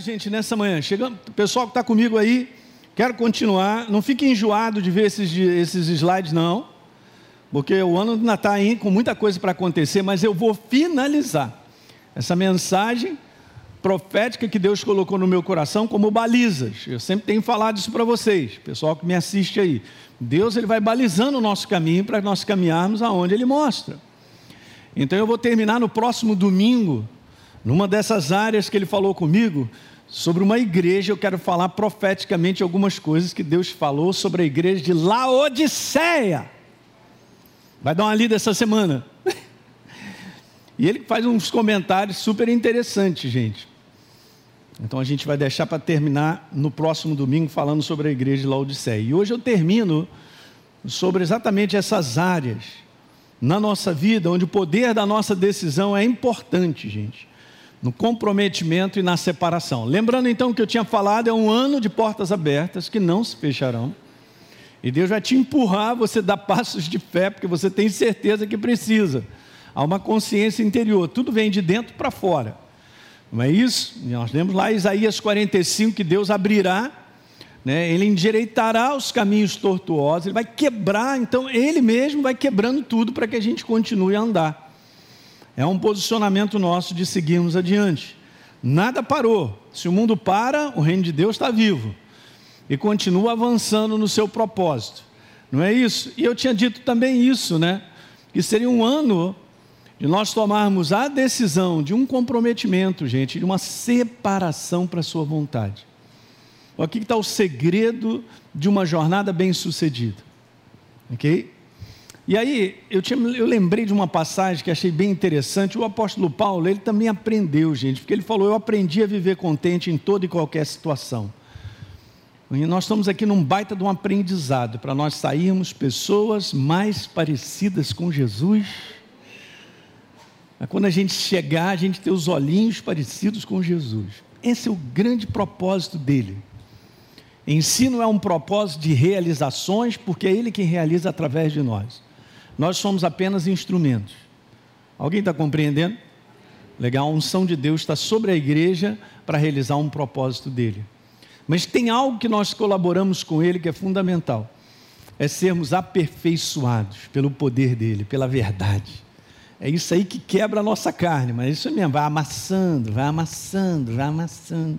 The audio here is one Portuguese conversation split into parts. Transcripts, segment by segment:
gente, nessa manhã. Chegando, pessoal que está comigo aí, quero continuar. Não fique enjoado de ver esses, esses slides, não. Porque o ano ainda está aí com muita coisa para acontecer, mas eu vou finalizar essa mensagem profética que Deus colocou no meu coração como balizas. Eu sempre tenho falado isso para vocês, pessoal que me assiste aí. Deus ele vai balizando o nosso caminho para nós caminharmos aonde Ele mostra. Então eu vou terminar no próximo domingo numa dessas áreas que ele falou comigo, sobre uma igreja, eu quero falar profeticamente algumas coisas que Deus falou sobre a igreja de Laodiceia. Vai dar uma lida essa semana. E ele faz uns comentários super interessantes, gente. Então a gente vai deixar para terminar no próximo domingo falando sobre a igreja de Laodiceia. E hoje eu termino sobre exatamente essas áreas na nossa vida, onde o poder da nossa decisão é importante, gente no comprometimento e na separação. Lembrando então que eu tinha falado, é um ano de portas abertas que não se fecharão. E Deus vai te empurrar, você dar passos de fé, porque você tem certeza que precisa. Há uma consciência interior, tudo vem de dentro para fora. Não é isso? Nós lemos lá Isaías 45 que Deus abrirá, né? ele endireitará os caminhos tortuosos, ele vai quebrar, então ele mesmo vai quebrando tudo para que a gente continue a andar. É um posicionamento nosso de seguirmos adiante. Nada parou. Se o mundo para, o reino de Deus está vivo e continua avançando no seu propósito. Não é isso? E eu tinha dito também isso, né? Que seria um ano de nós tomarmos a decisão de um comprometimento, gente, de uma separação para a sua vontade. Aqui está o segredo de uma jornada bem-sucedida. Ok? E aí, eu, tinha, eu lembrei de uma passagem que achei bem interessante. O apóstolo Paulo, ele também aprendeu, gente, porque ele falou: Eu aprendi a viver contente em toda e qualquer situação. E nós estamos aqui num baita de um aprendizado para nós sairmos pessoas mais parecidas com Jesus. Quando a gente chegar, a gente ter os olhinhos parecidos com Jesus. Esse é o grande propósito dele. Ensino é um propósito de realizações, porque é ele quem realiza através de nós. Nós somos apenas instrumentos. Alguém está compreendendo? Legal, a unção de Deus está sobre a igreja para realizar um propósito dele. Mas tem algo que nós colaboramos com ele que é fundamental: é sermos aperfeiçoados pelo poder dele, pela verdade. É isso aí que quebra a nossa carne, mas isso mesmo, vai amassando, vai amassando, vai amassando.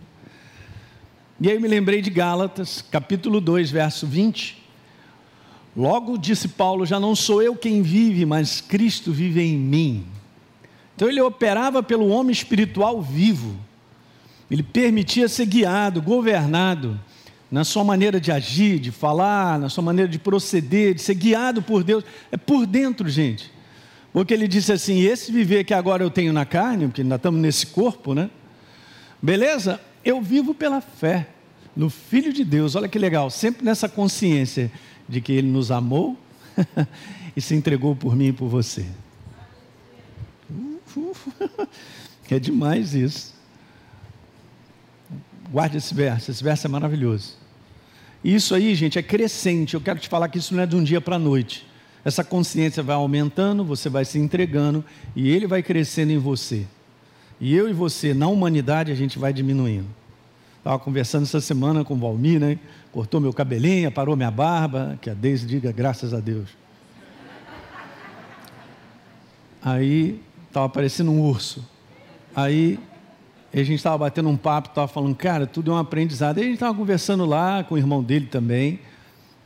E aí eu me lembrei de Gálatas, capítulo 2, verso 20, Logo disse Paulo: já não sou eu quem vive, mas Cristo vive em mim. Então ele operava pelo homem espiritual vivo. Ele permitia ser guiado, governado na sua maneira de agir, de falar, na sua maneira de proceder, de ser guiado por Deus. É por dentro, gente. Porque ele disse assim: esse viver que agora eu tenho na carne, porque ainda estamos nesse corpo, né? Beleza? Eu vivo pela fé no Filho de Deus. Olha que legal, sempre nessa consciência de que Ele nos amou e se entregou por mim e por você. É demais isso. Guarde esse verso, esse verso é maravilhoso. Isso aí, gente, é crescente. Eu quero te falar que isso não é de um dia para a noite. Essa consciência vai aumentando, você vai se entregando e ele vai crescendo em você. E eu e você, na humanidade, a gente vai diminuindo. Estava conversando essa semana com o Valmir, né? cortou meu cabelinho, parou minha barba, que a Deise diga graças a Deus. Aí estava parecendo um urso. Aí a gente estava batendo um papo, estava falando, cara, tudo é um aprendizado. Aí a gente estava conversando lá com o irmão dele também.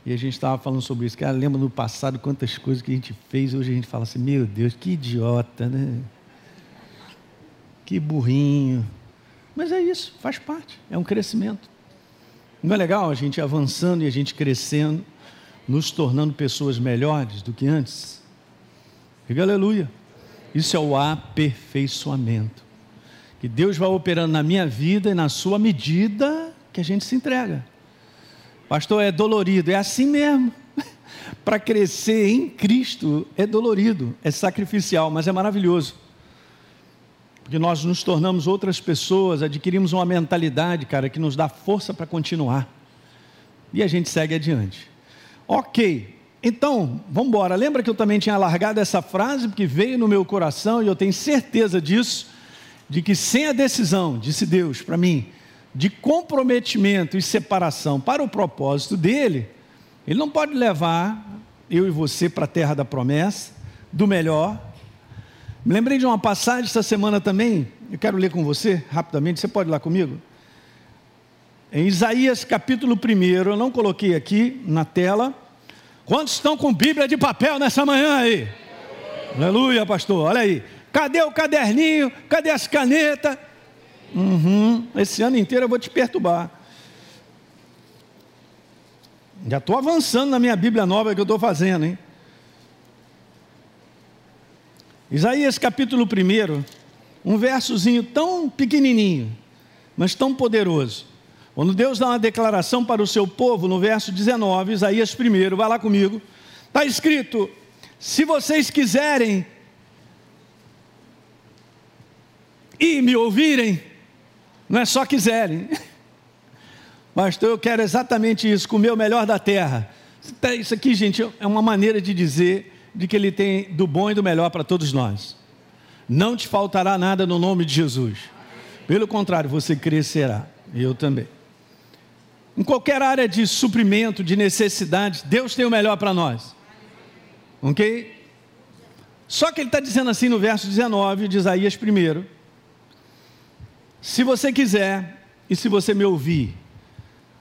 E a gente estava falando sobre isso. Cara, lembra no passado quantas coisas que a gente fez. Hoje a gente fala assim, meu Deus, que idiota, né? Que burrinho. Mas é isso, faz parte, é um crescimento. Não é legal a gente avançando e a gente crescendo, nos tornando pessoas melhores do que antes? Diga aleluia. Isso é o aperfeiçoamento. Que Deus vai operando na minha vida e na sua medida que a gente se entrega. Pastor, é dolorido, é assim mesmo. Para crescer em Cristo é dolorido, é sacrificial, mas é maravilhoso porque nós nos tornamos outras pessoas, adquirimos uma mentalidade, cara, que nos dá força para continuar. E a gente segue adiante. Ok, então, vamos embora. Lembra que eu também tinha largado essa frase, porque veio no meu coração e eu tenho certeza disso, de que sem a decisão, disse Deus para mim, de comprometimento e separação para o propósito dele, ele não pode levar eu e você para a terra da promessa, do melhor. Me lembrei de uma passagem essa semana também, eu quero ler com você rapidamente, você pode ir lá comigo? Em Isaías capítulo 1, eu não coloquei aqui na tela. Quantos estão com Bíblia de papel nessa manhã aí? Aleluia, pastor, olha aí. Cadê o caderninho? Cadê as canetas? Uhum. Esse ano inteiro eu vou te perturbar. Já estou avançando na minha Bíblia nova que eu estou fazendo, hein? Isaías capítulo 1, um versozinho tão pequenininho, mas tão poderoso. Quando Deus dá uma declaração para o seu povo, no verso 19, Isaías 1, vai lá comigo, está escrito: Se vocês quiserem e me ouvirem, não é só quiserem. Pastor, eu quero exatamente isso, comer o melhor da terra. Isso aqui, gente, é uma maneira de dizer de que Ele tem do bom e do melhor para todos nós. Não te faltará nada no nome de Jesus. Pelo contrário, você crescerá. Eu também. Em qualquer área de suprimento, de necessidade, Deus tem o melhor para nós. Ok? Só que ele está dizendo assim no verso 19 de Isaías 1: Se você quiser, e se você me ouvir,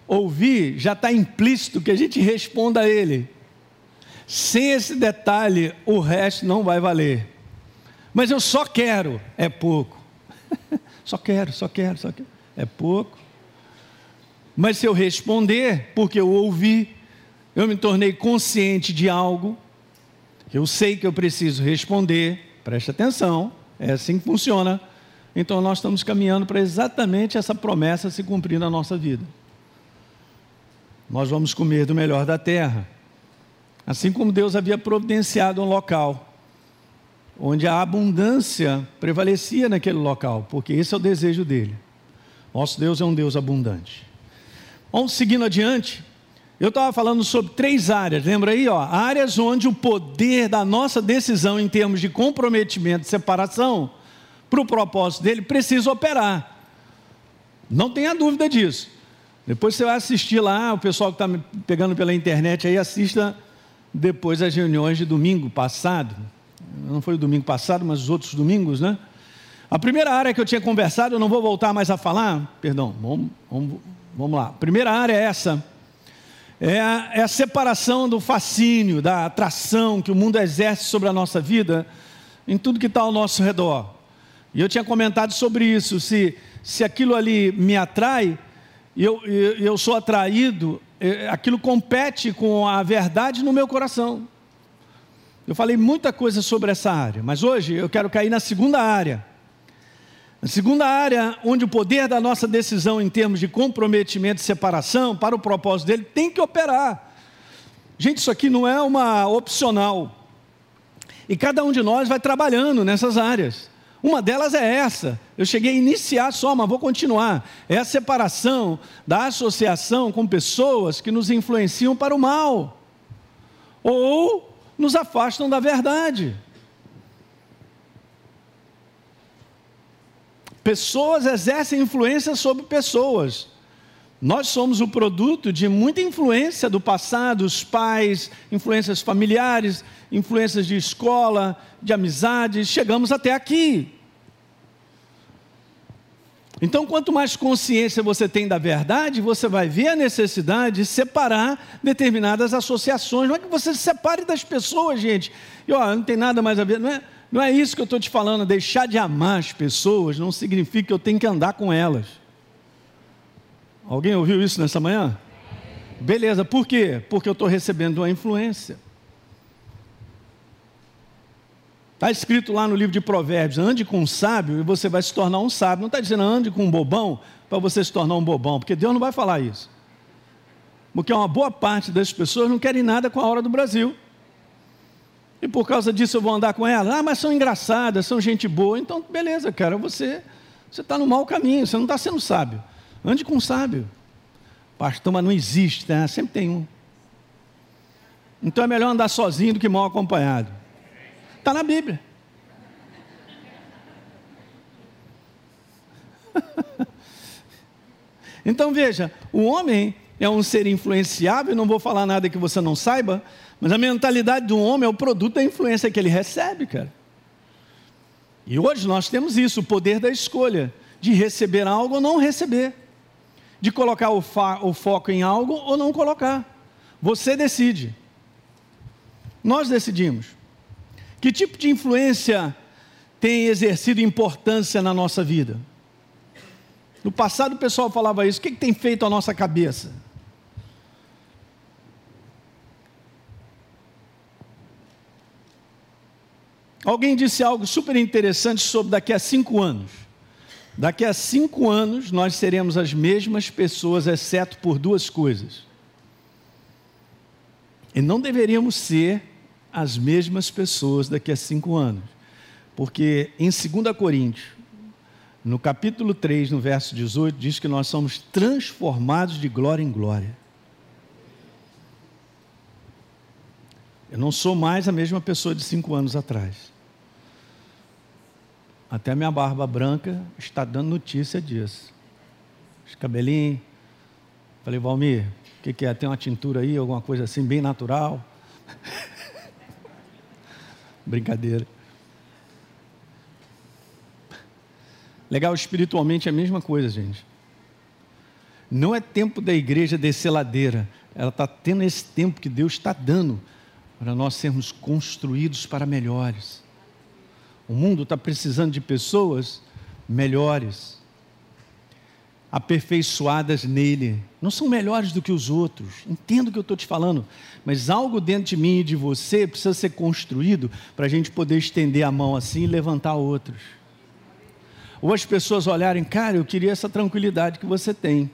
ouvir já está implícito que a gente responda a Ele. Sem esse detalhe, o resto não vai valer. Mas eu só quero, é pouco. só quero, só quero, só quero. É pouco. Mas se eu responder, porque eu ouvi, eu me tornei consciente de algo, eu sei que eu preciso responder, preste atenção, é assim que funciona. Então nós estamos caminhando para exatamente essa promessa se cumprir na nossa vida nós vamos comer do melhor da terra. Assim como Deus havia providenciado um local onde a abundância prevalecia naquele local, porque esse é o desejo dele. Nosso Deus é um Deus abundante. Vamos seguindo adiante. Eu estava falando sobre três áreas, lembra aí? Ó, áreas onde o poder da nossa decisão em termos de comprometimento e separação para o propósito dele precisa operar. Não tenha dúvida disso. Depois você vai assistir lá, o pessoal que está pegando pela internet aí, assista depois as reuniões de domingo passado. Não foi o domingo passado, mas os outros domingos, né? A primeira área que eu tinha conversado, eu não vou voltar mais a falar, perdão, vamos, vamos, vamos lá. A primeira área é essa. É a, é a separação do fascínio, da atração que o mundo exerce sobre a nossa vida, em tudo que está ao nosso redor. E eu tinha comentado sobre isso. Se, se aquilo ali me atrai, e eu, eu sou atraído, aquilo compete com a verdade no meu coração. Eu falei muita coisa sobre essa área, mas hoje eu quero cair na segunda área. Na segunda área, onde o poder da nossa decisão em termos de comprometimento e separação para o propósito dele tem que operar. Gente, isso aqui não é uma opcional. E cada um de nós vai trabalhando nessas áreas. Uma delas é essa. Eu cheguei a iniciar só, mas vou continuar. É a separação da associação com pessoas que nos influenciam para o mal ou nos afastam da verdade. Pessoas exercem influência sobre pessoas. Nós somos o produto de muita influência do passado, os pais, influências familiares, influências de escola, de amizades, chegamos até aqui. Então, quanto mais consciência você tem da verdade, você vai ver a necessidade de separar determinadas associações. Não é que você se separe das pessoas, gente. E ó, não tem nada mais a ver. Não é, não é isso que eu estou te falando. Deixar de amar as pessoas não significa que eu tenho que andar com elas. Alguém ouviu isso nessa manhã? Beleza, por quê? Porque eu estou recebendo uma influência. Está escrito lá no livro de Provérbios: ande com um sábio e você vai se tornar um sábio. Não está dizendo ande com um bobão para você se tornar um bobão, porque Deus não vai falar isso. Porque uma boa parte das pessoas não querem nada com a hora do Brasil. E por causa disso eu vou andar com ela. Ah, mas são engraçadas, são gente boa. Então, beleza, cara, você está no mau caminho, você não está sendo sábio. Ande com um sábio. Pastor, mas não existe, né? sempre tem um. Então é melhor andar sozinho do que mal acompanhado. Está na Bíblia. Então veja, o homem é um ser influenciável, não vou falar nada que você não saiba, mas a mentalidade do homem é o produto da influência que ele recebe, cara. E hoje nós temos isso, o poder da escolha, de receber algo ou não receber, de colocar o, o foco em algo ou não colocar. Você decide. Nós decidimos. Que tipo de influência tem exercido importância na nossa vida? No passado o pessoal falava isso, o que, que tem feito a nossa cabeça? Alguém disse algo super interessante sobre daqui a cinco anos. Daqui a cinco anos nós seremos as mesmas pessoas, exceto por duas coisas. E não deveríamos ser as mesmas pessoas daqui a cinco anos. Porque em 2 Coríntios, no capítulo 3, no verso 18, diz que nós somos transformados de glória em glória. Eu não sou mais a mesma pessoa de cinco anos atrás. Até minha barba branca está dando notícia disso. Os cabelinhos. Falei, Valmir, o que, que, é? Tem uma tintura aí, alguma coisa assim, bem natural? Brincadeira. Legal, espiritualmente é a mesma coisa, gente. Não é tempo da igreja descer ladeira. Ela está tendo esse tempo que Deus está dando para nós sermos construídos para melhores. O mundo está precisando de pessoas melhores, aperfeiçoadas nele. Não são melhores do que os outros. Entendo o que eu estou te falando. Mas algo dentro de mim e de você precisa ser construído para a gente poder estender a mão assim e levantar outros. Ou as pessoas olharem, cara, eu queria essa tranquilidade que você tem.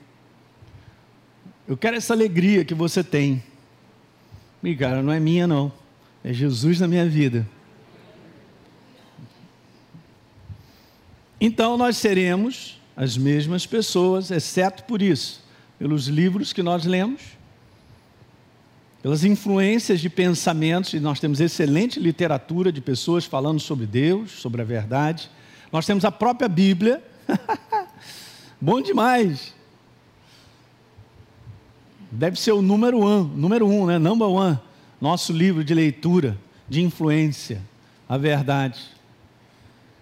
Eu quero essa alegria que você tem. E cara, não é minha não. É Jesus na minha vida. Então nós seremos as mesmas pessoas, exceto por isso, pelos livros que nós lemos, pelas influências de pensamentos, e nós temos excelente literatura de pessoas falando sobre Deus, sobre a verdade. Nós temos a própria Bíblia. Bom demais. Deve ser o número um, número um, né? Number one. Nosso livro de leitura, de influência, a verdade.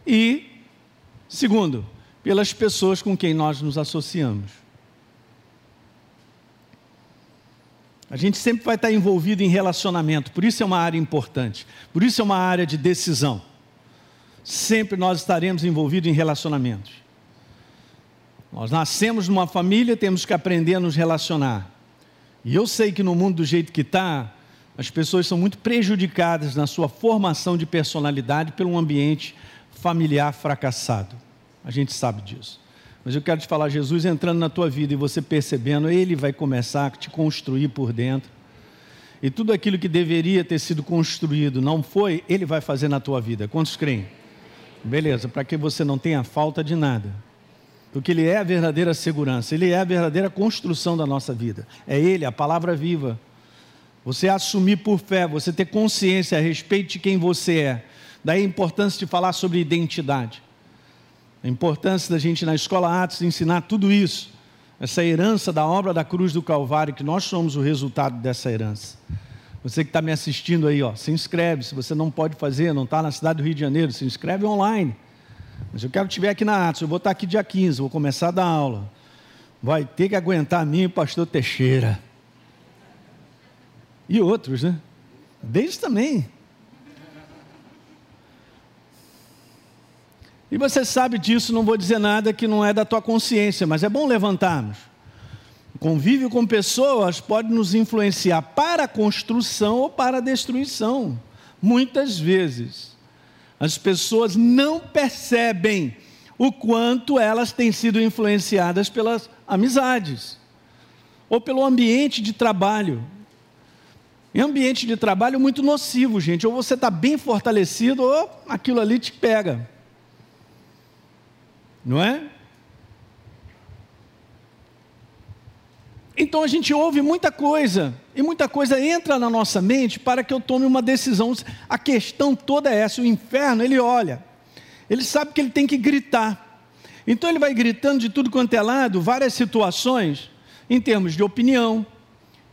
E Segundo, pelas pessoas com quem nós nos associamos. A gente sempre vai estar envolvido em relacionamento, por isso é uma área importante, por isso é uma área de decisão. Sempre nós estaremos envolvidos em relacionamentos. Nós nascemos numa família, temos que aprender a nos relacionar. E eu sei que no mundo do jeito que está, as pessoas são muito prejudicadas na sua formação de personalidade pelo ambiente familiar fracassado. A gente sabe disso. Mas eu quero te falar, Jesus entrando na tua vida e você percebendo, Ele vai começar a te construir por dentro. E tudo aquilo que deveria ter sido construído não foi, Ele vai fazer na tua vida. Quantos creem? Beleza, para que você não tenha falta de nada. Porque Ele é a verdadeira segurança, Ele é a verdadeira construção da nossa vida. É Ele, a palavra viva. Você assumir por fé, você ter consciência a respeito de quem você é Daí a importância de falar sobre identidade. A importância da gente na escola Atos ensinar tudo isso. Essa herança da obra da cruz do Calvário, que nós somos o resultado dessa herança. Você que está me assistindo aí, ó, se inscreve. Se você não pode fazer, não está na cidade do Rio de Janeiro, se inscreve online. Mas eu quero que estiver aqui na Atos. Eu vou estar aqui dia 15, vou começar a dar aula. Vai ter que aguentar mim e pastor Teixeira. E outros, né? Deles também. E você sabe disso, não vou dizer nada que não é da tua consciência, mas é bom levantarmos. O convívio com pessoas pode nos influenciar para a construção ou para a destruição. Muitas vezes, as pessoas não percebem o quanto elas têm sido influenciadas pelas amizades ou pelo ambiente de trabalho. Em ambiente de trabalho muito nocivo, gente. Ou você está bem fortalecido, ou aquilo ali te pega não é? Então a gente ouve muita coisa, e muita coisa entra na nossa mente para que eu tome uma decisão. A questão toda é essa: o inferno, ele olha, ele sabe que ele tem que gritar, Então ele vai gritando de tudo quanto é lado, várias situações, em termos de opinião,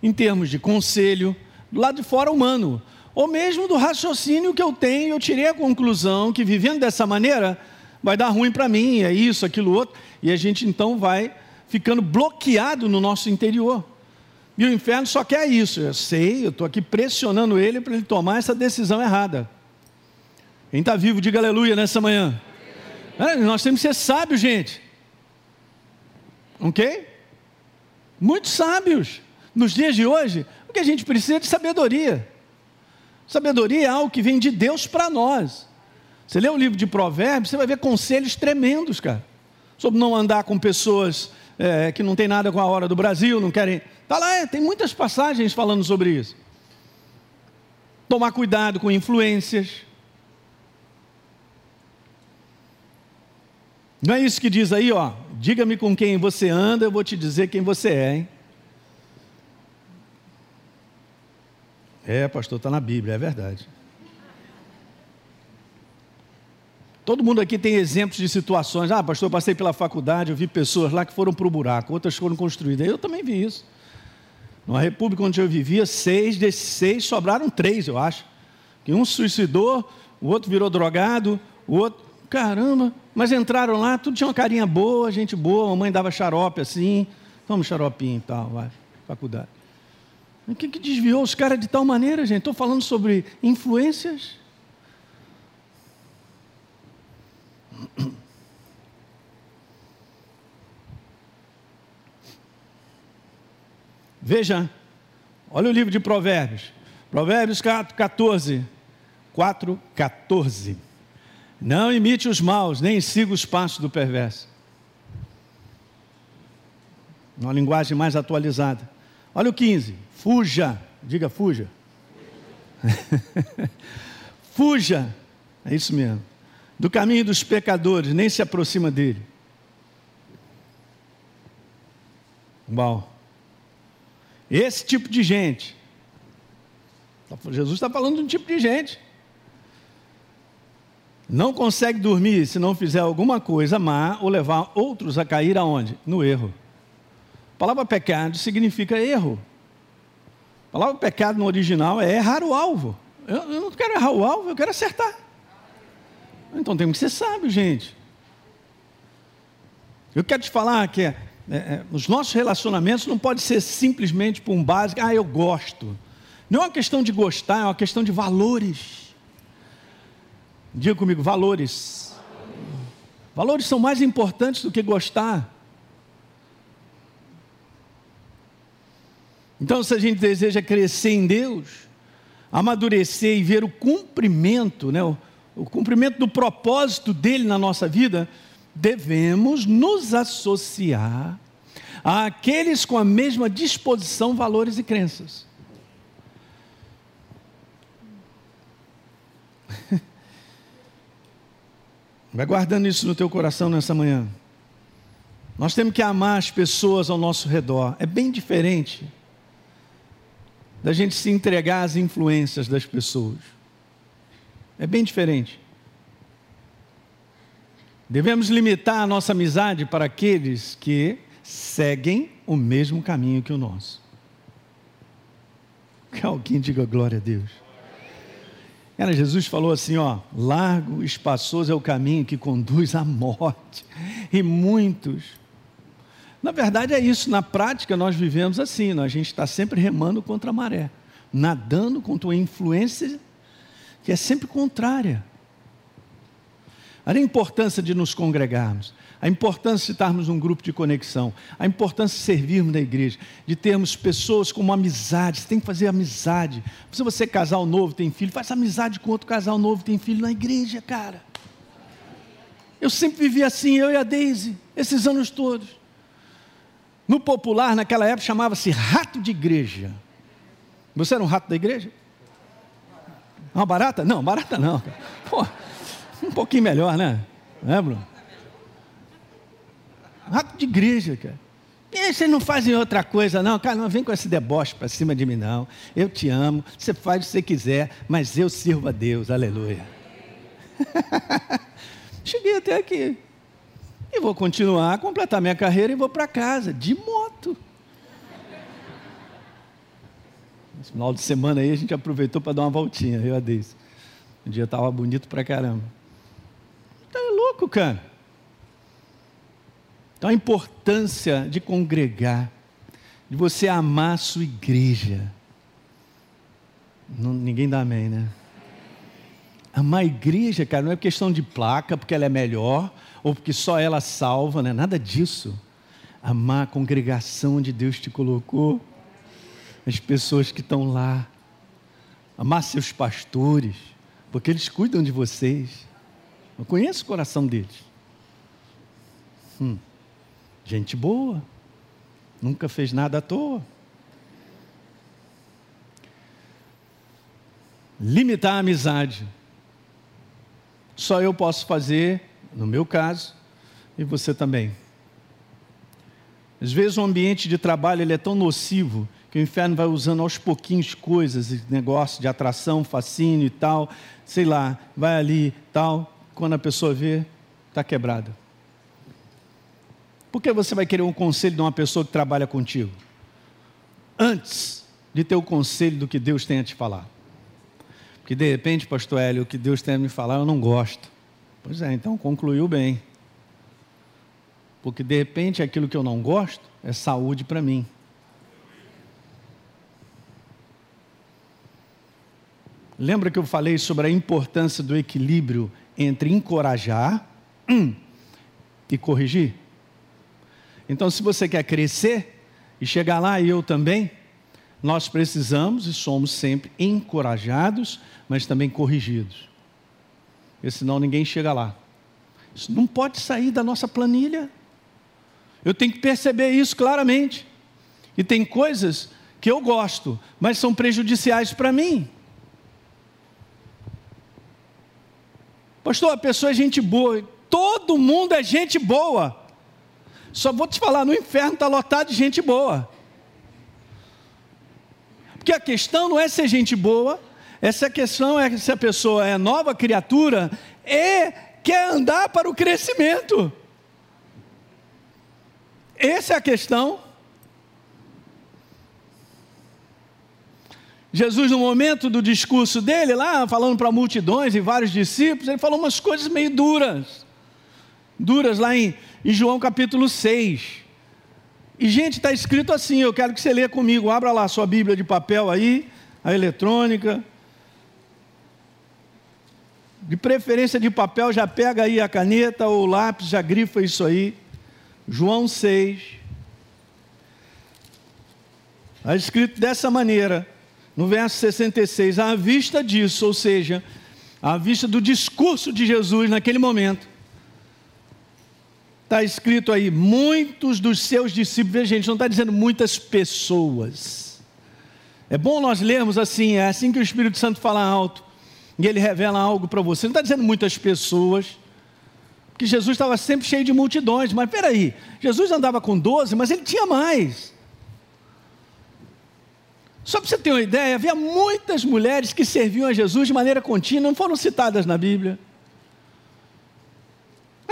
em termos de conselho, do lado de fora humano, ou mesmo do raciocínio que eu tenho, eu tirei a conclusão que vivendo dessa maneira vai dar ruim para mim, é isso, aquilo outro, e a gente então vai ficando bloqueado no nosso interior. E o inferno só quer isso. Eu sei, eu estou aqui pressionando ele para ele tomar essa decisão errada. Quem está vivo, diga aleluia nessa manhã. É, nós temos que ser sábios, gente. Ok? Muito sábios. Nos dias de hoje, o que a gente precisa é de sabedoria. Sabedoria é algo que vem de Deus para nós. Você lê o livro de Provérbios, você vai ver conselhos tremendos, cara. Sobre não andar com pessoas é, que não tem nada com a hora do Brasil, não querem. Está lá, é, tem muitas passagens falando sobre isso. Tomar cuidado com influências. Não é isso que diz aí, ó. Diga-me com quem você anda, eu vou te dizer quem você é, hein? É, pastor, está na Bíblia, é verdade. Todo mundo aqui tem exemplos de situações. Ah, pastor, eu passei pela faculdade, eu vi pessoas lá que foram para o buraco, outras foram construídas. Eu também vi isso. Numa república onde eu vivia, seis desses seis sobraram três, eu acho. Que um suicidou, o outro virou drogado, o outro. Caramba, mas entraram lá, tudo tinha uma carinha boa, gente boa, a mamãe dava xarope assim, vamos xaropinho e tal, vai, faculdade. O que, que desviou os caras de tal maneira, gente? Estou falando sobre influências Veja, olha o livro de Provérbios. Provérbios 14, 4, 14. Não imite os maus, nem siga os passos do perverso. Uma linguagem mais atualizada. Olha o 15. Fuja. Diga fuja. fuja. É isso mesmo do caminho dos pecadores, nem se aproxima dele. Uau. Esse tipo de gente. Jesus está falando de um tipo de gente. Não consegue dormir se não fizer alguma coisa má ou levar outros a cair aonde? No erro. A palavra pecado significa erro. A palavra pecado no original é errar o alvo. Eu, eu não quero errar o alvo, eu quero acertar. Então temos que ser sábios, gente. Eu quero te falar que é, é, é, os nossos relacionamentos não pode ser simplesmente por um básico, ah, eu gosto. Não é uma questão de gostar, é uma questão de valores. Diga comigo, valores. Valores são mais importantes do que gostar. Então, se a gente deseja crescer em Deus, amadurecer e ver o cumprimento, né, cumprimento do propósito dele na nossa vida, devemos nos associar àqueles com a mesma disposição, valores e crenças. Vai guardando isso no teu coração nessa manhã. Nós temos que amar as pessoas ao nosso redor. É bem diferente da gente se entregar às influências das pessoas. É bem diferente. Devemos limitar a nossa amizade para aqueles que seguem o mesmo caminho que o nosso. Que alguém diga glória a Deus. Cara, Jesus falou assim, ó, largo, espaçoso é o caminho que conduz à morte. E muitos. Na verdade é isso, na prática nós vivemos assim, a gente está sempre remando contra a maré, nadando contra a influência que é sempre contrária. Olha a importância de nos congregarmos, a importância de estarmos num grupo de conexão, a importância de servirmos na igreja, de termos pessoas como amizade. Você tem que fazer amizade. Se você é casal novo, tem filho, faz amizade com outro casal novo, tem filho na igreja, cara. Eu sempre vivi assim, eu e a Daisy, esses anos todos. No popular, naquela época, chamava-se rato de igreja. Você era um rato da igreja? Uma barata? Não, barata não. Pô, um pouquinho melhor, né? Né, Bruno? Rato de igreja, cara. E vocês não fazem outra coisa, não? Cara, não vem com esse deboche para cima de mim, não. Eu te amo, você faz o que você quiser, mas eu sirvo a Deus, aleluia. Cheguei até aqui. E vou continuar, completar minha carreira e vou para casa, de moto. Esse final de semana aí a gente aproveitou para dar uma voltinha, eu Deise. O dia estava bonito pra caramba. Tá louco, cara. Então a importância de congregar, de você amar a sua igreja. Não, ninguém dá amém, né? Amar a igreja, cara, não é questão de placa, porque ela é melhor, ou porque só ela salva, não é nada disso. Amar a congregação onde Deus te colocou, as pessoas que estão lá. Amar seus pastores, porque eles cuidam de vocês. Eu conheço o coração deles. Hum, gente boa, nunca fez nada à toa. Limitar a amizade. Só eu posso fazer, no meu caso, e você também. Às vezes o ambiente de trabalho ele é tão nocivo que o inferno vai usando aos pouquinhos coisas, negócio de atração, fascínio e tal, sei lá, vai ali tal, quando a pessoa vê, está quebrada. Por que você vai querer um conselho de uma pessoa que trabalha contigo? Antes de ter o conselho do que Deus tem a te falar. Porque de repente, pastor Hélio, o que Deus tem a me falar eu não gosto. Pois é, então concluiu bem. Porque de repente aquilo que eu não gosto é saúde para mim. Lembra que eu falei sobre a importância do equilíbrio entre encorajar hum, e corrigir? Então, se você quer crescer e chegar lá, e eu também, nós precisamos e somos sempre encorajados, mas também corrigidos. Porque senão ninguém chega lá. Isso não pode sair da nossa planilha. Eu tenho que perceber isso claramente. E tem coisas que eu gosto, mas são prejudiciais para mim. Pastor, a pessoa é gente boa. Todo mundo é gente boa. Só vou te falar, no inferno está lotado de gente boa. Porque a questão não é ser gente boa, essa questão é se a pessoa é nova criatura e quer andar para o crescimento. Essa é a questão. Jesus, no momento do discurso dele, lá falando para multidões e vários discípulos, ele falou umas coisas meio duras. Duras lá em, em João capítulo 6. E, gente, está escrito assim, eu quero que você leia comigo. Abra lá a sua Bíblia de papel aí, a eletrônica. De preferência de papel, já pega aí a caneta ou o lápis, já grifa isso aí. João 6. Está escrito dessa maneira, no verso 66, à vista disso, ou seja, à vista do discurso de Jesus naquele momento, Está escrito aí, muitos dos seus discípulos, veja gente, não está dizendo muitas pessoas. É bom nós lermos assim, é assim que o Espírito Santo fala alto, e ele revela algo para você. Não está dizendo muitas pessoas, porque Jesus estava sempre cheio de multidões, mas peraí, Jesus andava com 12, mas ele tinha mais. Só para você ter uma ideia, havia muitas mulheres que serviam a Jesus de maneira contínua, não foram citadas na Bíblia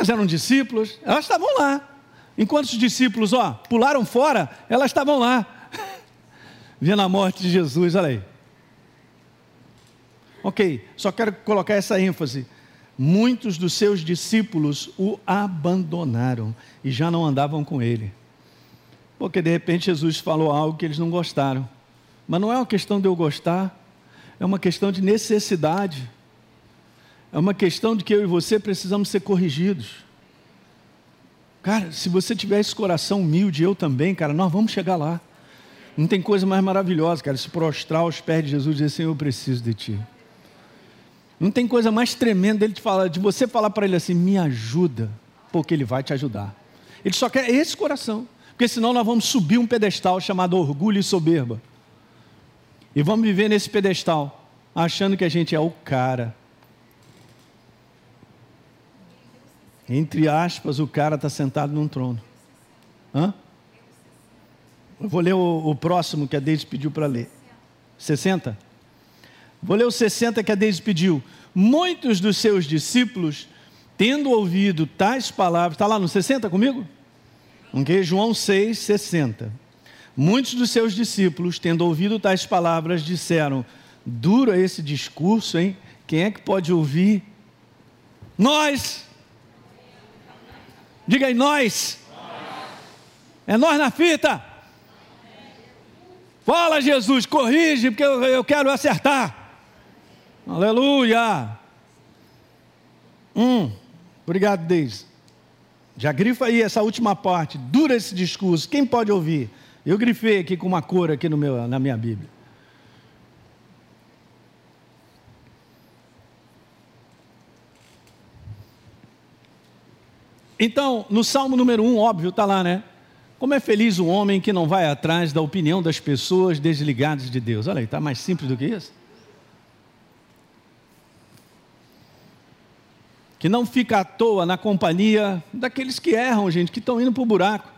mas eram discípulos, elas estavam lá. Enquanto os discípulos, ó, pularam fora, elas estavam lá, vendo a morte de Jesus, olha aí. Ok, só quero colocar essa ênfase. Muitos dos seus discípulos o abandonaram e já não andavam com ele. Porque de repente Jesus falou algo que eles não gostaram. Mas não é uma questão de eu gostar, é uma questão de necessidade. É uma questão de que eu e você precisamos ser corrigidos. Cara, se você tiver esse coração humilde, eu também, cara, nós vamos chegar lá. Não tem coisa mais maravilhosa, cara, se prostrar aos pés de Jesus e dizer, Senhor, eu preciso de Ti. Não tem coisa mais tremenda dele te falar, de você falar para ele assim, me ajuda, porque ele vai te ajudar. Ele só quer esse coração, porque senão nós vamos subir um pedestal chamado orgulho e soberba. E vamos viver nesse pedestal, achando que a gente é o cara. Entre aspas, o cara está sentado num trono. Hã? Eu vou ler o, o próximo que a Deise pediu para ler. 60? Vou ler o 60 que a Deise pediu. Muitos dos seus discípulos, tendo ouvido tais palavras, está lá no 60 comigo? Ok, João 6, 60. Muitos dos seus discípulos, tendo ouvido tais palavras, disseram: Duro é esse discurso, hein? Quem é que pode ouvir? Nós! Diga aí, nós! É nós na fita! Fala, Jesus, corrige, porque eu, eu quero acertar. Aleluia! Hum, obrigado, Deise. Já grifa aí essa última parte. Dura esse discurso. Quem pode ouvir? Eu grifei aqui com uma cor aqui no meu, na minha Bíblia. Então, no Salmo número 1, óbvio, está lá, né? Como é feliz o homem que não vai atrás da opinião das pessoas desligadas de Deus. Olha aí, está mais simples do que isso. Que não fica à toa na companhia daqueles que erram, gente, que estão indo para o buraco.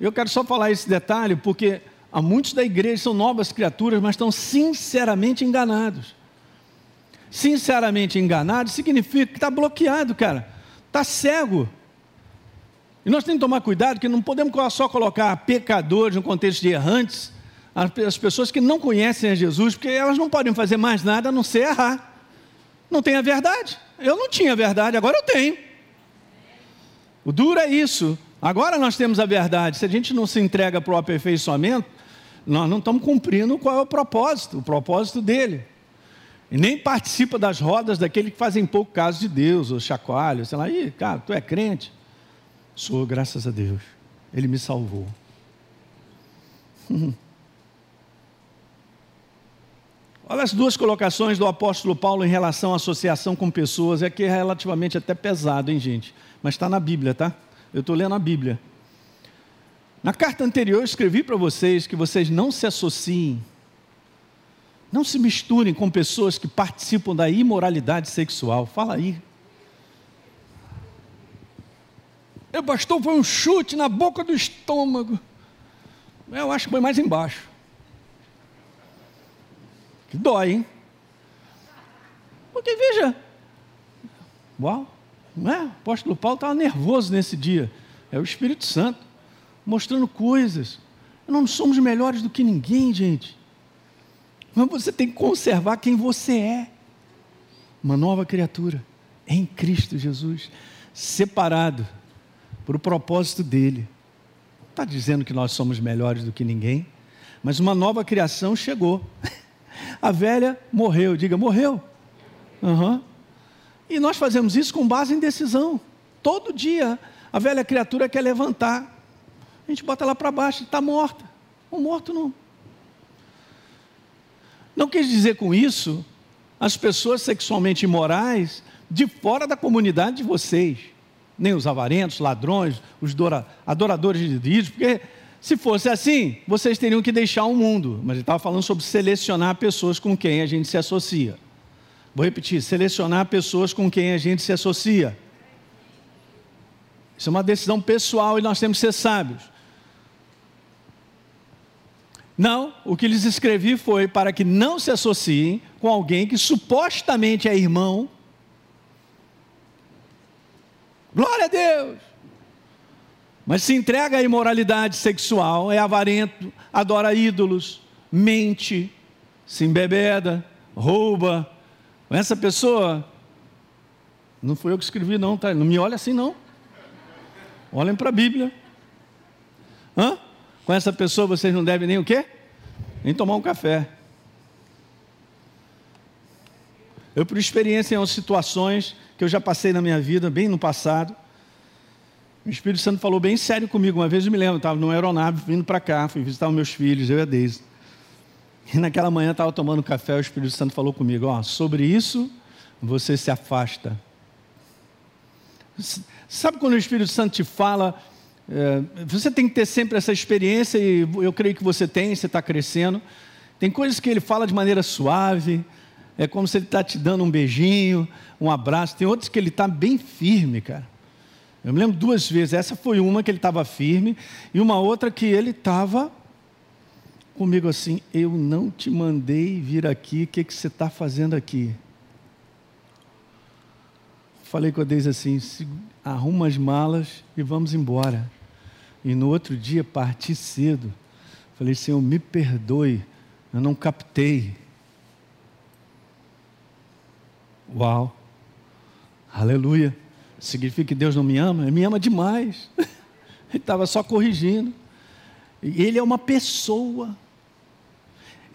Eu quero só falar esse detalhe porque há muitos da igreja são novas criaturas, mas estão sinceramente enganados. Sinceramente enganados significa que está bloqueado, cara, está cego. E nós temos que tomar cuidado que não podemos só colocar pecadores no contexto de errantes, as pessoas que não conhecem a Jesus, porque elas não podem fazer mais nada a não ser errar. Não tem a verdade. Eu não tinha a verdade, agora eu tenho. O duro é isso. Agora nós temos a verdade. Se a gente não se entrega para o aperfeiçoamento, nós não estamos cumprindo qual é o propósito, o propósito dele. E nem participa das rodas daquele que fazem pouco caso de Deus, ou chacoalho, sei lá, Ih, cara, tu é crente? Sou, graças a Deus. Ele me salvou. Olha as duas colocações do apóstolo Paulo em relação à associação com pessoas. É que é relativamente até pesado, hein, gente? Mas está na Bíblia, tá? Eu estou lendo a Bíblia. Na carta anterior eu escrevi para vocês que vocês não se associem, não se misturem com pessoas que participam da imoralidade sexual. Fala aí. Eu, pastor, foi um chute na boca do estômago. Eu acho que foi mais embaixo. Que dói, hein? Porque veja, uau, não é? O apóstolo Paulo estava nervoso nesse dia. É o Espírito Santo mostrando coisas. Não somos melhores do que ninguém, gente. Mas você tem que conservar quem você é. Uma nova criatura em Cristo Jesus, separado para o propósito dele. Não está dizendo que nós somos melhores do que ninguém, mas uma nova criação chegou. A velha morreu, diga, morreu. Uhum. E nós fazemos isso com base em decisão. Todo dia a velha criatura quer levantar. A gente bota lá para baixo, está morta. O morto não. Não quis dizer com isso as pessoas sexualmente imorais de fora da comunidade de vocês. Nem os avarentos, ladrões, os adoradores de ídolos, porque se fosse assim, vocês teriam que deixar o mundo. Mas ele estava falando sobre selecionar pessoas com quem a gente se associa. Vou repetir: selecionar pessoas com quem a gente se associa. Isso é uma decisão pessoal e nós temos que ser sábios. Não, o que lhes escrevi foi para que não se associem com alguém que supostamente é irmão. Glória a Deus! Mas se entrega à imoralidade sexual, é avarento, adora ídolos, mente, se embebeda, rouba, essa pessoa, não foi eu que escrevi, não, tá? Não me olha assim, não. Olhem para a Bíblia. Hã? Com essa pessoa vocês não devem nem o quê? Nem tomar um café. Eu, por experiência em situações que eu já passei na minha vida, bem no passado, o Espírito Santo falou bem sério comigo. Uma vez eu me lembro, estava numa aeronave vindo para cá, fui visitar os meus filhos, eu e a Deise. E naquela manhã estava tomando café, o Espírito Santo falou comigo: ó, sobre isso você se afasta. Sabe quando o Espírito Santo te fala? É, você tem que ter sempre essa experiência, e eu creio que você tem, você está crescendo. Tem coisas que ele fala de maneira suave, é como se ele está te dando um beijinho, um abraço. Tem outros que ele está bem firme, cara. Eu me lembro duas vezes, essa foi uma que ele estava firme, e uma outra que ele estava comigo assim: Eu não te mandei vir aqui, o que, que você está fazendo aqui? falei com a Deise assim: arruma as malas e vamos embora. E no outro dia parti cedo. Falei, Senhor, me perdoe, eu não captei. Uau, aleluia. Significa que Deus não me ama? Ele me ama demais. Ele estava só corrigindo. Ele é uma pessoa.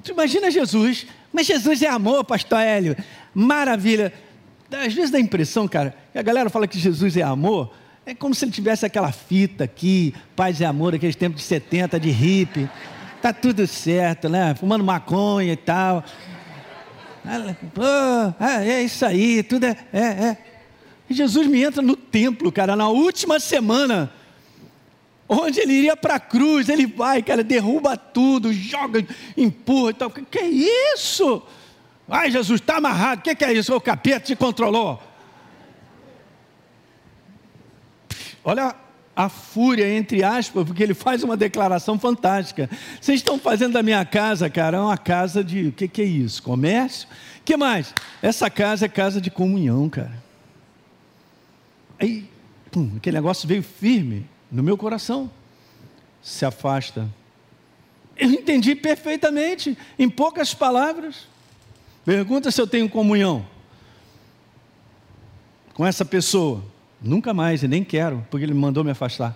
Tu imagina Jesus, mas Jesus é amor, pastor Hélio. Maravilha. Às vezes dá a impressão, cara, que a galera fala que Jesus é amor, é como se ele tivesse aquela fita aqui, paz e amor, aqueles tempos de 70, de hippie. Tá tudo certo, né? Fumando maconha e tal. Oh, é isso aí, tudo é, é, é. Jesus me entra no templo, cara, na última semana, onde ele iria para a cruz, ele vai, cara, derruba tudo, joga, empurra e tal. Que, que é isso? Ai, Jesus, está amarrado, o que, que é isso? O capeta te controlou. Olha a fúria, entre aspas, porque ele faz uma declaração fantástica. Vocês estão fazendo da minha casa, cara, é uma casa de. O que, que é isso? Comércio? Que mais? Essa casa é casa de comunhão, cara. Aí, pum, aquele negócio veio firme no meu coração. Se afasta. Eu entendi perfeitamente, em poucas palavras. Pergunta se eu tenho comunhão com essa pessoa. Nunca mais, e nem quero, porque ele mandou me afastar.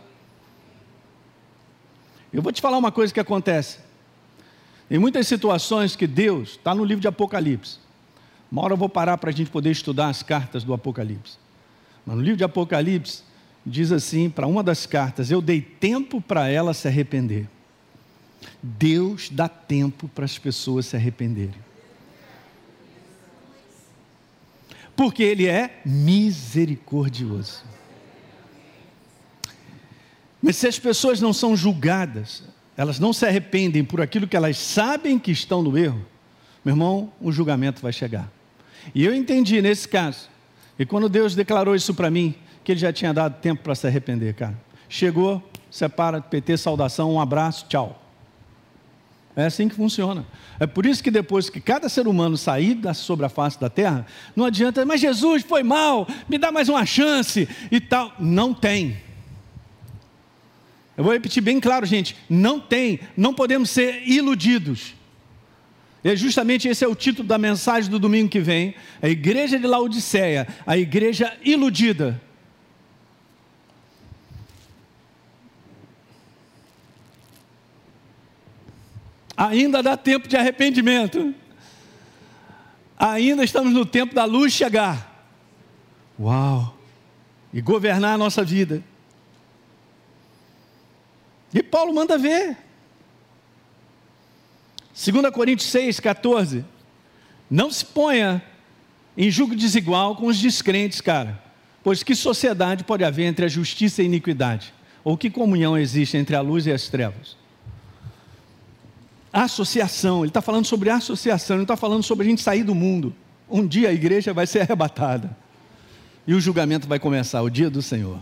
Eu vou te falar uma coisa que acontece. Em muitas situações que Deus, está no livro de Apocalipse. Uma hora eu vou parar para a gente poder estudar as cartas do Apocalipse. Mas no livro de Apocalipse, diz assim: para uma das cartas, eu dei tempo para ela se arrepender. Deus dá tempo para as pessoas se arrependerem. porque Ele é misericordioso. Mas se as pessoas não são julgadas, elas não se arrependem por aquilo que elas sabem que estão no erro, meu irmão, o julgamento vai chegar. E eu entendi nesse caso, e quando Deus declarou isso para mim, que Ele já tinha dado tempo para se arrepender, cara. Chegou, separa, PT, saudação, um abraço, tchau. É assim que funciona. É por isso que depois que cada ser humano sair sobre a face da terra, não adianta, mas Jesus foi mal, me dá mais uma chance e tal. Não tem. Eu vou repetir bem claro, gente: não tem, não podemos ser iludidos. E justamente esse é o título da mensagem do domingo que vem: a igreja de Laodiceia, a igreja iludida. Ainda dá tempo de arrependimento. Ainda estamos no tempo da luz chegar. Uau! E governar a nossa vida. E Paulo manda ver. 2 Coríntios 6, 14. Não se ponha em julgo desigual com os descrentes, cara. Pois que sociedade pode haver entre a justiça e a iniquidade? Ou que comunhão existe entre a luz e as trevas? Associação, ele está falando sobre associação, ele está falando sobre a gente sair do mundo. Um dia a igreja vai ser arrebatada. E o julgamento vai começar, o dia do Senhor.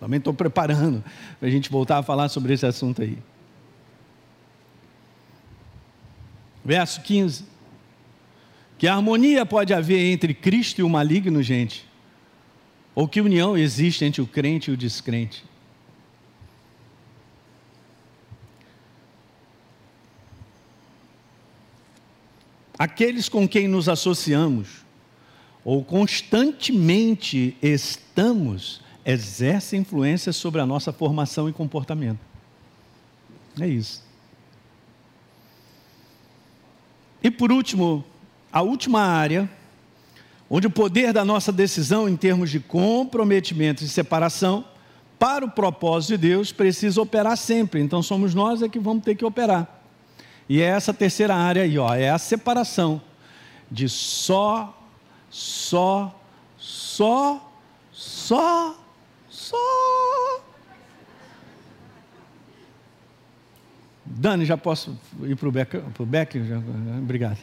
Também estou preparando para a gente voltar a falar sobre esse assunto aí. Verso 15. Que harmonia pode haver entre Cristo e o maligno, gente? Ou que união existe entre o crente e o descrente? Aqueles com quem nos associamos ou constantemente estamos exercem influência sobre a nossa formação e comportamento. É isso. E por último, a última área, onde o poder da nossa decisão em termos de comprometimento e separação para o propósito de Deus precisa operar sempre. Então somos nós é que vamos ter que operar. E é essa terceira área aí, ó, é a separação de só, só, só, só, só. Dani, já posso ir para o back? Pro back? Obrigado.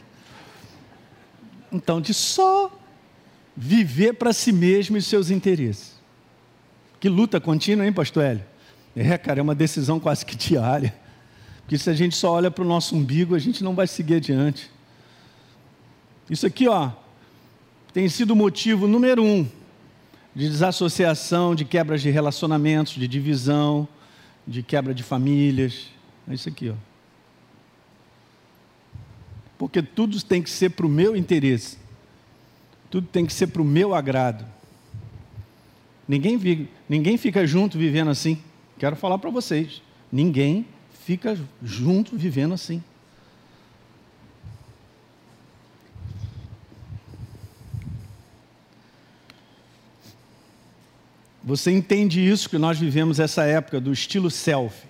Então, de só viver para si mesmo e seus interesses. Que luta contínua, hein, pastor Hélio? É, cara, é uma decisão quase que diária. Porque se a gente só olha para o nosso umbigo, a gente não vai seguir adiante. Isso aqui, ó, tem sido o motivo número um de desassociação, de quebras de relacionamentos, de divisão, de quebra de famílias. É isso aqui, ó. Porque tudo tem que ser para o meu interesse, tudo tem que ser para o meu agrado. Ninguém, ninguém fica junto vivendo assim. Quero falar para vocês: ninguém fica junto vivendo assim. Você entende isso que nós vivemos essa época do estilo selfie.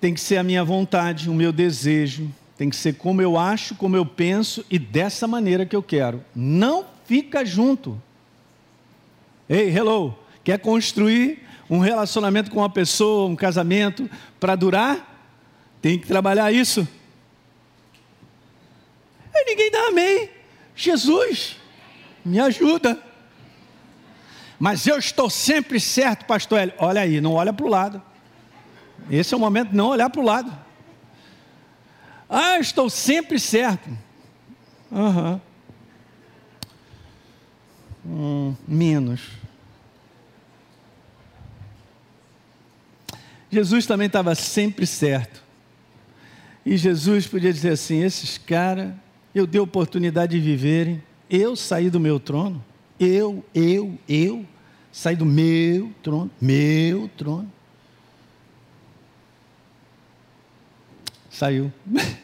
Tem que ser a minha vontade, o meu desejo, tem que ser como eu acho, como eu penso e dessa maneira que eu quero. Não fica junto. Ei, hello, quer construir um relacionamento com uma pessoa, um casamento para durar? Tem que trabalhar isso. E ninguém dá amém. Jesus, me ajuda. Mas eu estou sempre certo, pastor Hélio. Olha aí, não olha para o lado. Esse é o momento de não olhar para o lado. Ah, estou sempre certo. Uhum. Hum, menos. Jesus também estava sempre certo. E Jesus podia dizer assim: esses caras, eu dei oportunidade de viverem, eu saí do meu trono. Eu, eu, eu, saí do meu trono, meu trono. Saiu.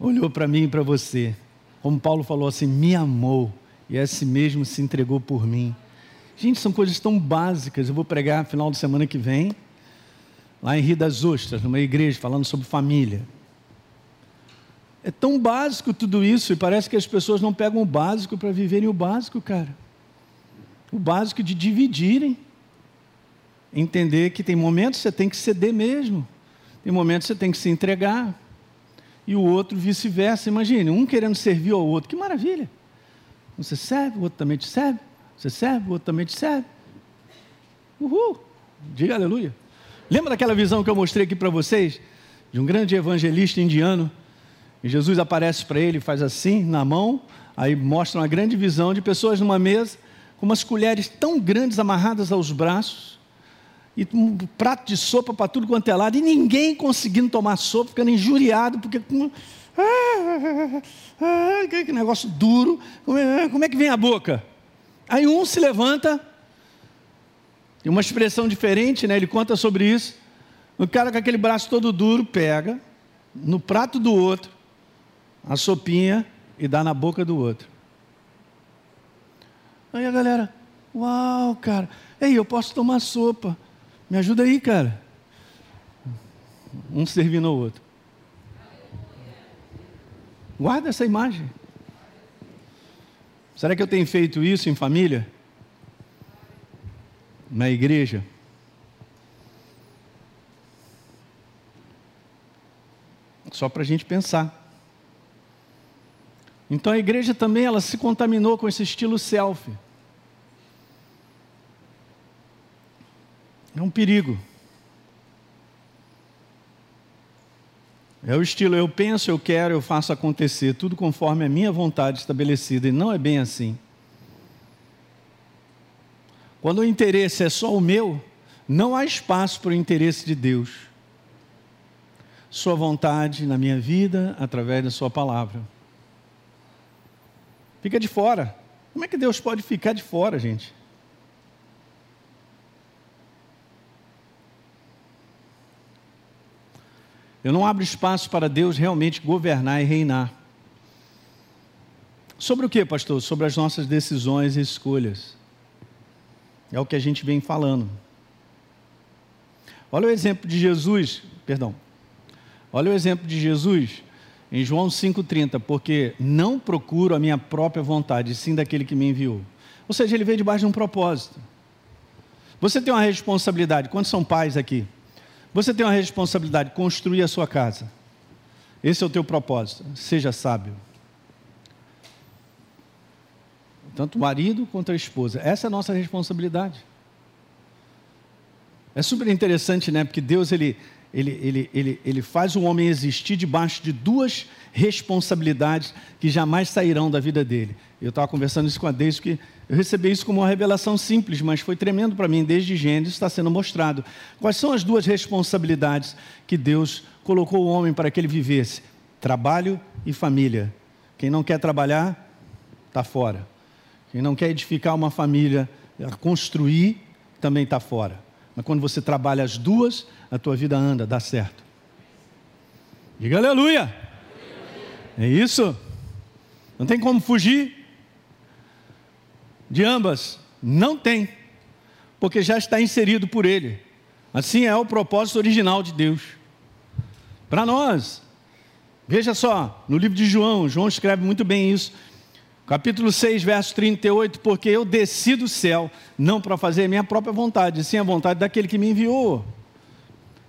Olhou para mim e para você. Como Paulo falou assim, me amou e esse mesmo se entregou por mim. Gente, são coisas tão básicas. Eu vou pregar final de semana que vem, lá em Rio das Ostras, numa igreja, falando sobre família. É tão básico tudo isso e parece que as pessoas não pegam o básico para viverem o básico, cara. O básico de dividirem. Entender que tem momentos que você tem que ceder mesmo. Tem momentos que você tem que se entregar. E o outro vice-versa. Imagine, um querendo servir ao outro. Que maravilha. Você serve, o outro também te serve. Você serve, o outro também te serve. Uhul. Diga aleluia. Lembra daquela visão que eu mostrei aqui para vocês? De um grande evangelista indiano e Jesus aparece para ele, faz assim na mão, aí mostra uma grande visão de pessoas numa mesa com umas colheres tão grandes amarradas aos braços e um prato de sopa para tudo quanto é lado e ninguém conseguindo tomar sopa, ficando injuriado porque ah, ah, que negócio duro, como é que vem a boca? Aí um se levanta, tem uma expressão diferente, né? Ele conta sobre isso. O cara com aquele braço todo duro pega no prato do outro a sopinha e dá na boca do outro. Aí a galera, uau, cara, ei, eu posso tomar sopa. Me ajuda aí, cara. Um servindo ao outro. Guarda essa imagem. Será que eu tenho feito isso em família? Na igreja? Só para a gente pensar. Então a igreja também ela se contaminou com esse estilo selfie. É um perigo. É o estilo eu penso, eu quero, eu faço acontecer, tudo conforme a minha vontade estabelecida, e não é bem assim. Quando o interesse é só o meu, não há espaço para o interesse de Deus. Sua vontade na minha vida, através da Sua palavra. Fica de fora. Como é que Deus pode ficar de fora, gente? Eu não abro espaço para Deus realmente governar e reinar. Sobre o que, pastor? Sobre as nossas decisões e escolhas. É o que a gente vem falando. Olha o exemplo de Jesus, perdão. Olha o exemplo de Jesus em João 5,30, porque não procuro a minha própria vontade, sim daquele que me enviou. Ou seja, ele veio debaixo de um propósito. Você tem uma responsabilidade, quantos são pais aqui? Você tem uma responsabilidade, construir a sua casa. Esse é o teu propósito, seja sábio. Tanto o marido quanto a esposa. Essa é a nossa responsabilidade. É super interessante, né? Porque Deus, ele, ele, ele, ele, ele faz o homem existir debaixo de duas responsabilidades que jamais sairão da vida dele. Eu estava conversando isso com a Deise, que eu recebi isso como uma revelação simples, mas foi tremendo para mim, desde Gênesis está sendo mostrado. Quais são as duas responsabilidades que Deus colocou o homem para que ele vivesse? Trabalho e família. Quem não quer trabalhar, está fora. Quem não quer edificar uma família, construir, também está fora. Mas quando você trabalha as duas, a tua vida anda, dá certo. Diga aleluia! É isso? Não tem como fugir de ambas? Não tem, porque já está inserido por Ele. Assim é o propósito original de Deus. Para nós, veja só, no livro de João, João escreve muito bem isso. Capítulo 6, verso 38, porque eu desci do céu, não para fazer a minha própria vontade, sim a vontade daquele que me enviou.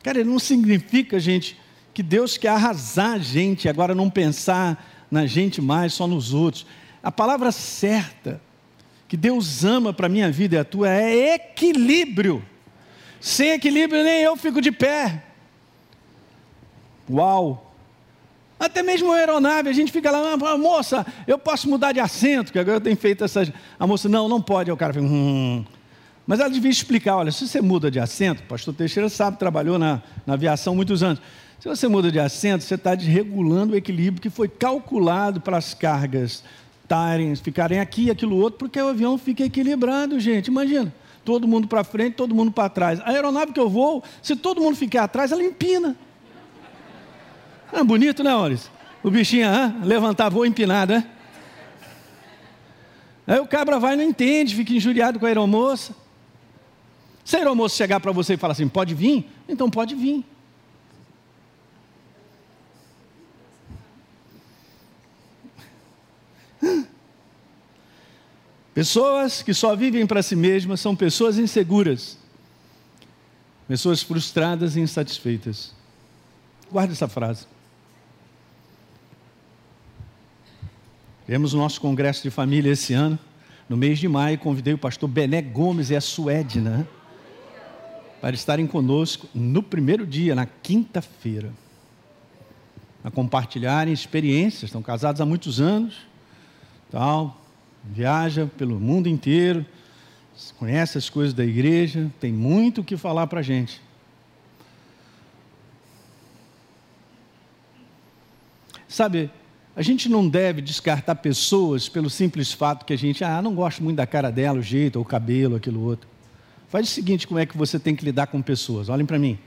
Cara, não significa, gente, que Deus quer arrasar a gente, agora não pensar na gente mais, só nos outros. A palavra certa que Deus ama para a minha vida e a tua é equilíbrio. Sem equilíbrio, nem eu fico de pé. Uau! Até mesmo a aeronave, a gente fica lá, ah, moça, eu posso mudar de assento, que agora eu tenho feito essas. A moça, não, não pode. Aí o cara fica, hum. Mas ela devia explicar: olha, se você muda de assento, pastor Teixeira sabe, trabalhou na, na aviação muitos anos. Se você muda de assento, você está desregulando o equilíbrio que foi calculado para as cargas tarem, ficarem aqui aquilo outro, porque o avião fica equilibrado, gente. Imagina, todo mundo para frente, todo mundo para trás. A aeronave que eu vou, se todo mundo ficar atrás, ela empina. É bonito, né, Maurício? O bichinho, ah, levantar voo empinado, né? Aí o cabra vai não entende, fica injuriado com a aeromoça. Se a aeromoça chegar para você e falar assim, pode vir? Então pode vir. Pessoas que só vivem para si mesmas são pessoas inseguras, pessoas frustradas e insatisfeitas. Guarde essa frase. Tivemos o nosso congresso de família esse ano, no mês de maio, convidei o pastor Bené Gomes e a Suedna para estarem conosco no primeiro dia, na quinta-feira, a compartilharem experiências. Estão casados há muitos anos, tal, viaja pelo mundo inteiro, conhece as coisas da igreja, tem muito o que falar para a gente. Sabe, a gente não deve descartar pessoas pelo simples fato que a gente, ah, não gosto muito da cara dela, o jeito, ou o cabelo, aquilo outro. Faz o seguinte: como é que você tem que lidar com pessoas? Olhem para mim.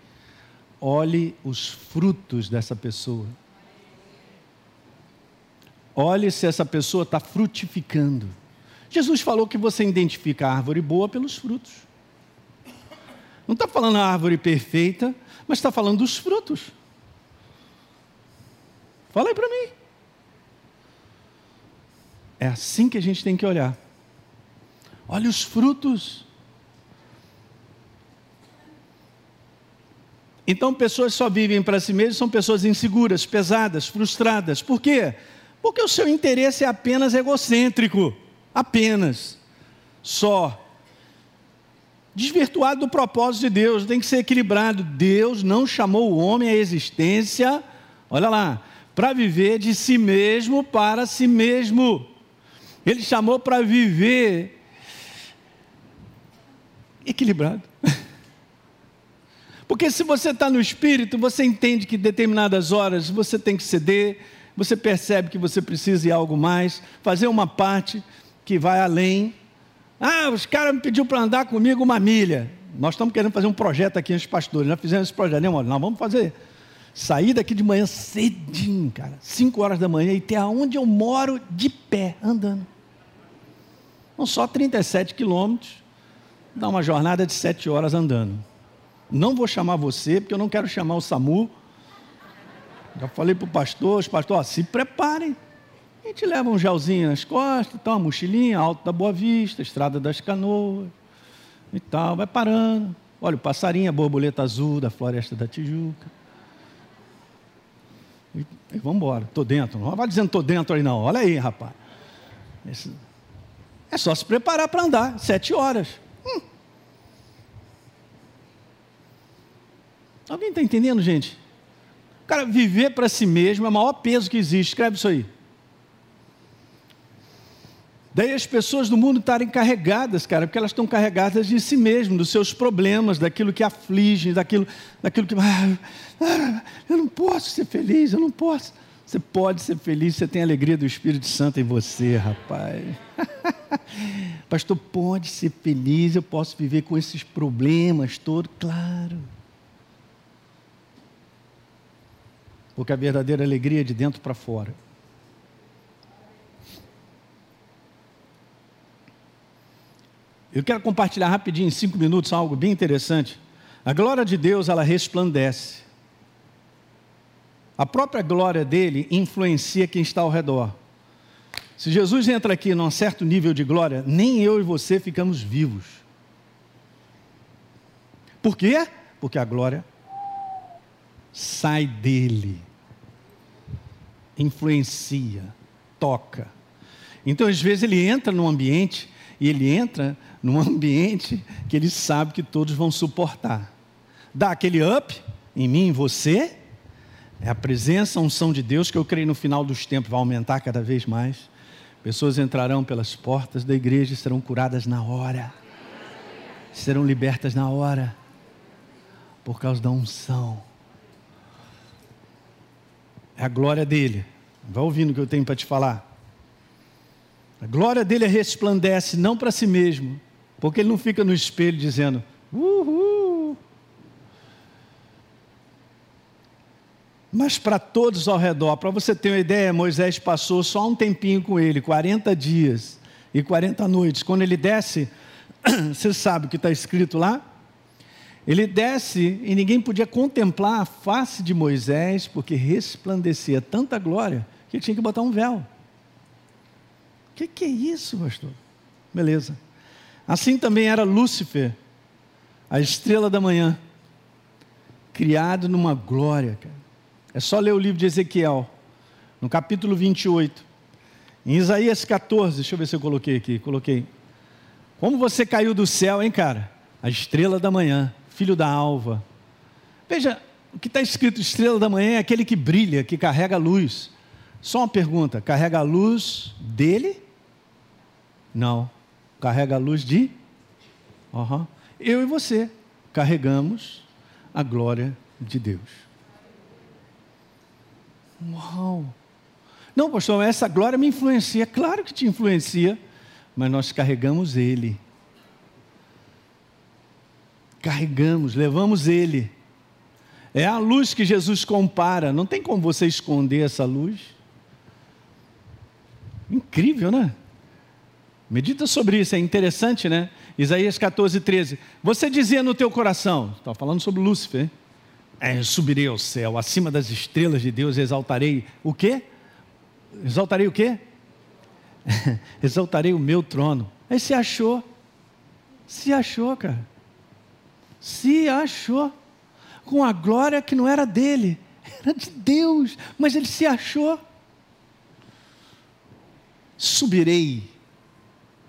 Olhe os frutos dessa pessoa. Olhe se essa pessoa está frutificando. Jesus falou que você identifica a árvore boa pelos frutos. Não está falando a árvore perfeita, mas está falando dos frutos. Fala aí para mim. É assim que a gente tem que olhar. Olha os frutos. Então, pessoas só vivem para si mesmas são pessoas inseguras, pesadas, frustradas. Por quê? Porque o seu interesse é apenas egocêntrico, apenas, só. Desvirtuado do propósito de Deus, tem que ser equilibrado. Deus não chamou o homem à existência, olha lá, para viver de si mesmo para si mesmo. Ele chamou para viver equilibrado. Porque se você está no espírito, você entende que determinadas horas você tem que ceder, você percebe que você precisa ir algo mais, fazer uma parte que vai além. Ah, os caras me pediu para andar comigo uma milha. Nós estamos querendo fazer um projeto aqui, os pastores. Já fizemos esse projeto, né, Nós vamos fazer. Sair daqui de manhã cedinho, cara, 5 horas da manhã, e ter aonde eu moro de pé, andando. Não só 37 quilômetros, dá uma jornada de 7 horas andando. Não vou chamar você, porque eu não quero chamar o SAMU, já falei para o pastor, os pastores, se preparem. A gente leva um gelzinho nas costas, tá, uma mochilinha, alto da Boa Vista, estrada das canoas e tal, vai parando. Olha o passarinho, a borboleta azul da floresta da Tijuca. E, e vamos embora, estou dentro. Não vai dizendo estou dentro aí não, olha aí, rapaz. Esse, é só se preparar para andar, sete horas. Hum. Alguém está entendendo, gente? Cara, viver para si mesmo é o maior peso que existe. Escreve isso aí. Daí as pessoas do mundo estarem carregadas, cara, porque elas estão carregadas de si mesmas, dos seus problemas, daquilo que aflige, daquilo, daquilo que. Ah, ah, eu não posso ser feliz, eu não posso. Você pode ser feliz, você tem a alegria do Espírito Santo em você, rapaz. Pastor, pode ser feliz, eu posso viver com esses problemas todos, claro. Porque a verdadeira alegria é de dentro para fora. Eu quero compartilhar rapidinho, em cinco minutos, algo bem interessante. A glória de Deus, ela resplandece. A própria glória dele influencia quem está ao redor. Se Jesus entra aqui num certo nível de glória, nem eu e você ficamos vivos. Por quê? Porque a glória sai dele, influencia, toca. Então, às vezes, ele entra num ambiente e ele entra num ambiente que ele sabe que todos vão suportar. Dá aquele up em mim, em você. É a presença, a unção de Deus que eu creio no final dos tempos vai aumentar cada vez mais. Pessoas entrarão pelas portas da igreja e serão curadas na hora. Serão libertas na hora. Por causa da unção. É a glória dele. Vai ouvindo o que eu tenho para te falar. A glória dele resplandece não para si mesmo, porque ele não fica no espelho dizendo, uhul. Mas para todos ao redor, para você ter uma ideia, Moisés passou só um tempinho com ele, 40 dias e 40 noites. Quando ele desce, você sabe o que está escrito lá? Ele desce e ninguém podia contemplar a face de Moisés, porque resplandecia tanta glória que tinha que botar um véu. O que, que é isso, pastor? Beleza. Assim também era Lúcifer, a estrela da manhã, criado numa glória. Cara. É só ler o livro de Ezequiel, no capítulo 28. Em Isaías 14, deixa eu ver se eu coloquei aqui. Coloquei. Como você caiu do céu, hein, cara? A estrela da manhã, filho da alva. Veja, o que está escrito estrela da manhã é aquele que brilha, que carrega a luz. Só uma pergunta: carrega a luz dele? Não carrega a luz de. Uhum. Eu e você carregamos a glória de Deus. Uau! Não, pastor, essa glória me influencia. Claro que te influencia, mas nós carregamos Ele. Carregamos, levamos Ele. É a luz que Jesus compara. Não tem como você esconder essa luz. Incrível, né? Medita sobre isso, é interessante, né? Isaías 14, 13. Você dizia no teu coração, está falando sobre Lúcifer, é, subirei ao céu, acima das estrelas de Deus, exaltarei o quê? Exaltarei o quê? exaltarei o meu trono. Aí se achou, se achou, cara, se achou, com a glória que não era dele, era de Deus, mas ele se achou. Subirei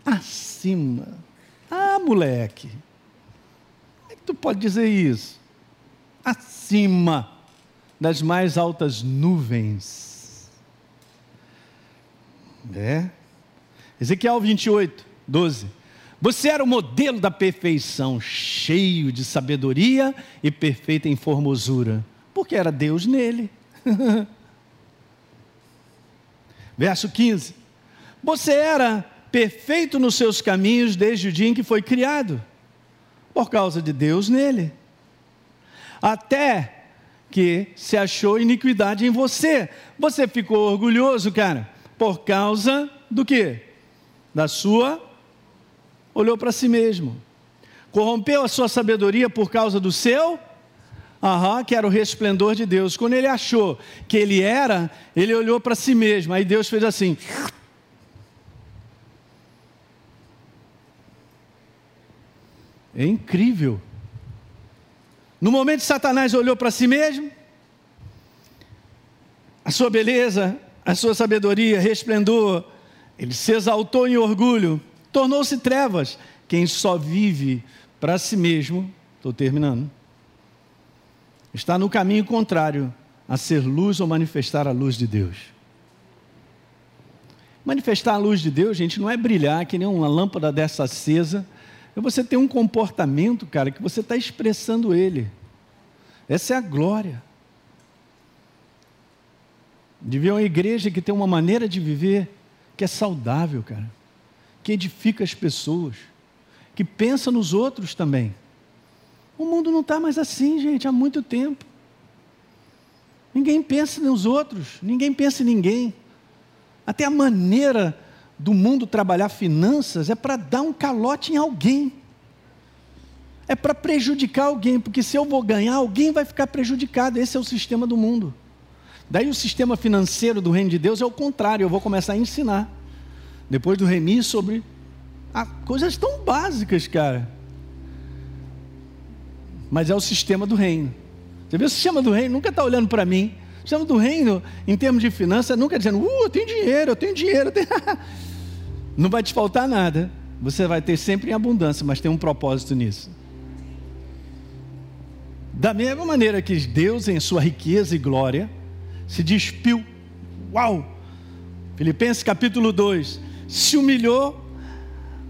acima. Ah, moleque, como é que tu pode dizer isso? Acima das mais altas nuvens. É. Ezequiel 28, 12. Você era o modelo da perfeição, cheio de sabedoria e perfeita em formosura, porque era Deus nele. Verso 15. Você era perfeito nos seus caminhos desde o dia em que foi criado, por causa de Deus nele. Até que se achou iniquidade em você. Você ficou orgulhoso, cara, por causa do quê? Da sua olhou para si mesmo. Corrompeu a sua sabedoria por causa do seu Aham, que era o resplendor de Deus. Quando ele achou que ele era, ele olhou para si mesmo. Aí Deus fez assim: É incrível. No momento Satanás olhou para si mesmo, a sua beleza, a sua sabedoria, resplendor, ele se exaltou em orgulho, tornou-se trevas. Quem só vive para si mesmo, estou terminando, está no caminho contrário a ser luz ou manifestar a luz de Deus. Manifestar a luz de Deus, gente, não é brilhar que nem uma lâmpada dessa acesa. É você ter um comportamento, cara, que você está expressando Ele. Essa é a glória. De ver uma igreja que tem uma maneira de viver que é saudável, cara, que edifica as pessoas, que pensa nos outros também. O mundo não está mais assim, gente, há muito tempo. Ninguém pensa nos outros, ninguém pensa em ninguém. Até a maneira do mundo trabalhar finanças é para dar um calote em alguém. É para prejudicar alguém, porque se eu vou ganhar, alguém vai ficar prejudicado. Esse é o sistema do mundo. Daí o sistema financeiro do reino de Deus é o contrário, eu vou começar a ensinar. Depois do remi sobre ah, coisas tão básicas, cara. Mas é o sistema do reino. Você vê o sistema do reino, nunca está olhando para mim. O sistema do reino, em termos de finanças, nunca dizendo, uh, eu tenho dinheiro, eu tenho dinheiro. Eu tenho... Não vai te faltar nada. Você vai ter sempre em abundância, mas tem um propósito nisso. Da mesma maneira que Deus, em sua riqueza e glória, se despiu. Uau! Filipenses capítulo 2. Se humilhou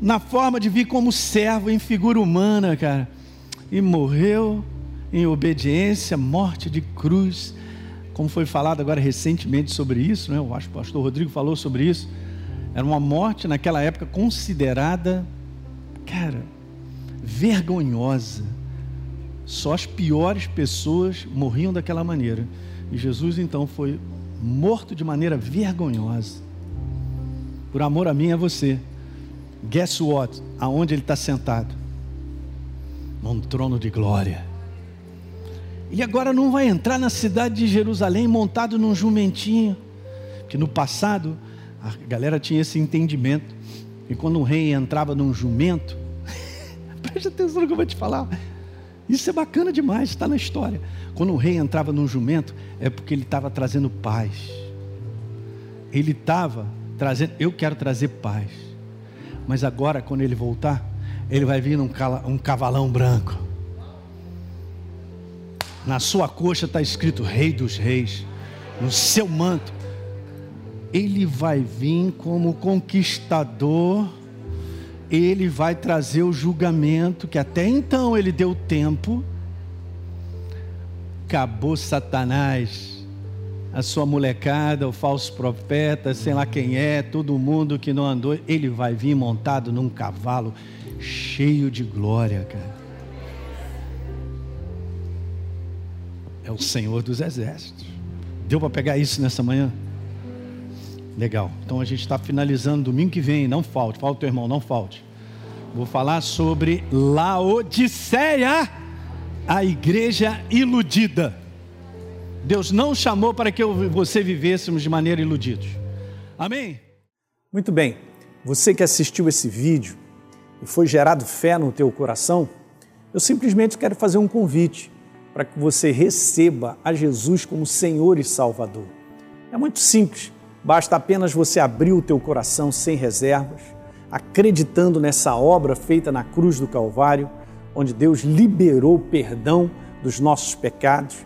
na forma de vir como servo, em figura humana, cara. E morreu em obediência, morte de cruz. Como foi falado agora recentemente sobre isso, né? eu acho que o pastor Rodrigo falou sobre isso. Era uma morte naquela época considerada, cara, vergonhosa. Só as piores pessoas morriam daquela maneira. E Jesus então foi morto de maneira vergonhosa. Por amor a mim e a você. Guess what? Aonde ele está sentado? Num trono de glória. Ele agora não vai entrar na cidade de Jerusalém montado num jumentinho. Porque no passado a galera tinha esse entendimento. E quando um rei entrava num jumento, preste atenção no que eu vou te falar. Isso é bacana demais, está na história. Quando o rei entrava num jumento, é porque ele estava trazendo paz. Ele estava trazendo, eu quero trazer paz. Mas agora, quando ele voltar, ele vai vir num um cavalão branco. Na sua coxa está escrito Rei dos Reis. No seu manto. Ele vai vir como conquistador ele vai trazer o julgamento que até então ele deu tempo. Acabou Satanás, a sua molecada, o falso profeta, sei lá quem é, todo mundo que não andou, ele vai vir montado num cavalo cheio de glória, cara. É o Senhor dos Exércitos. Deu para pegar isso nessa manhã? Legal. Então a gente está finalizando domingo que vem. Não falte. Fala o irmão, não falte. Vou falar sobre Laodiceia, a igreja iludida. Deus não chamou para que eu e você vivêssemos de maneira iludidos. Amém? Muito bem. Você que assistiu esse vídeo e foi gerado fé no teu coração, eu simplesmente quero fazer um convite para que você receba a Jesus como Senhor e Salvador. É muito simples Basta apenas você abrir o teu coração sem reservas, acreditando nessa obra feita na cruz do Calvário, onde Deus liberou perdão dos nossos pecados,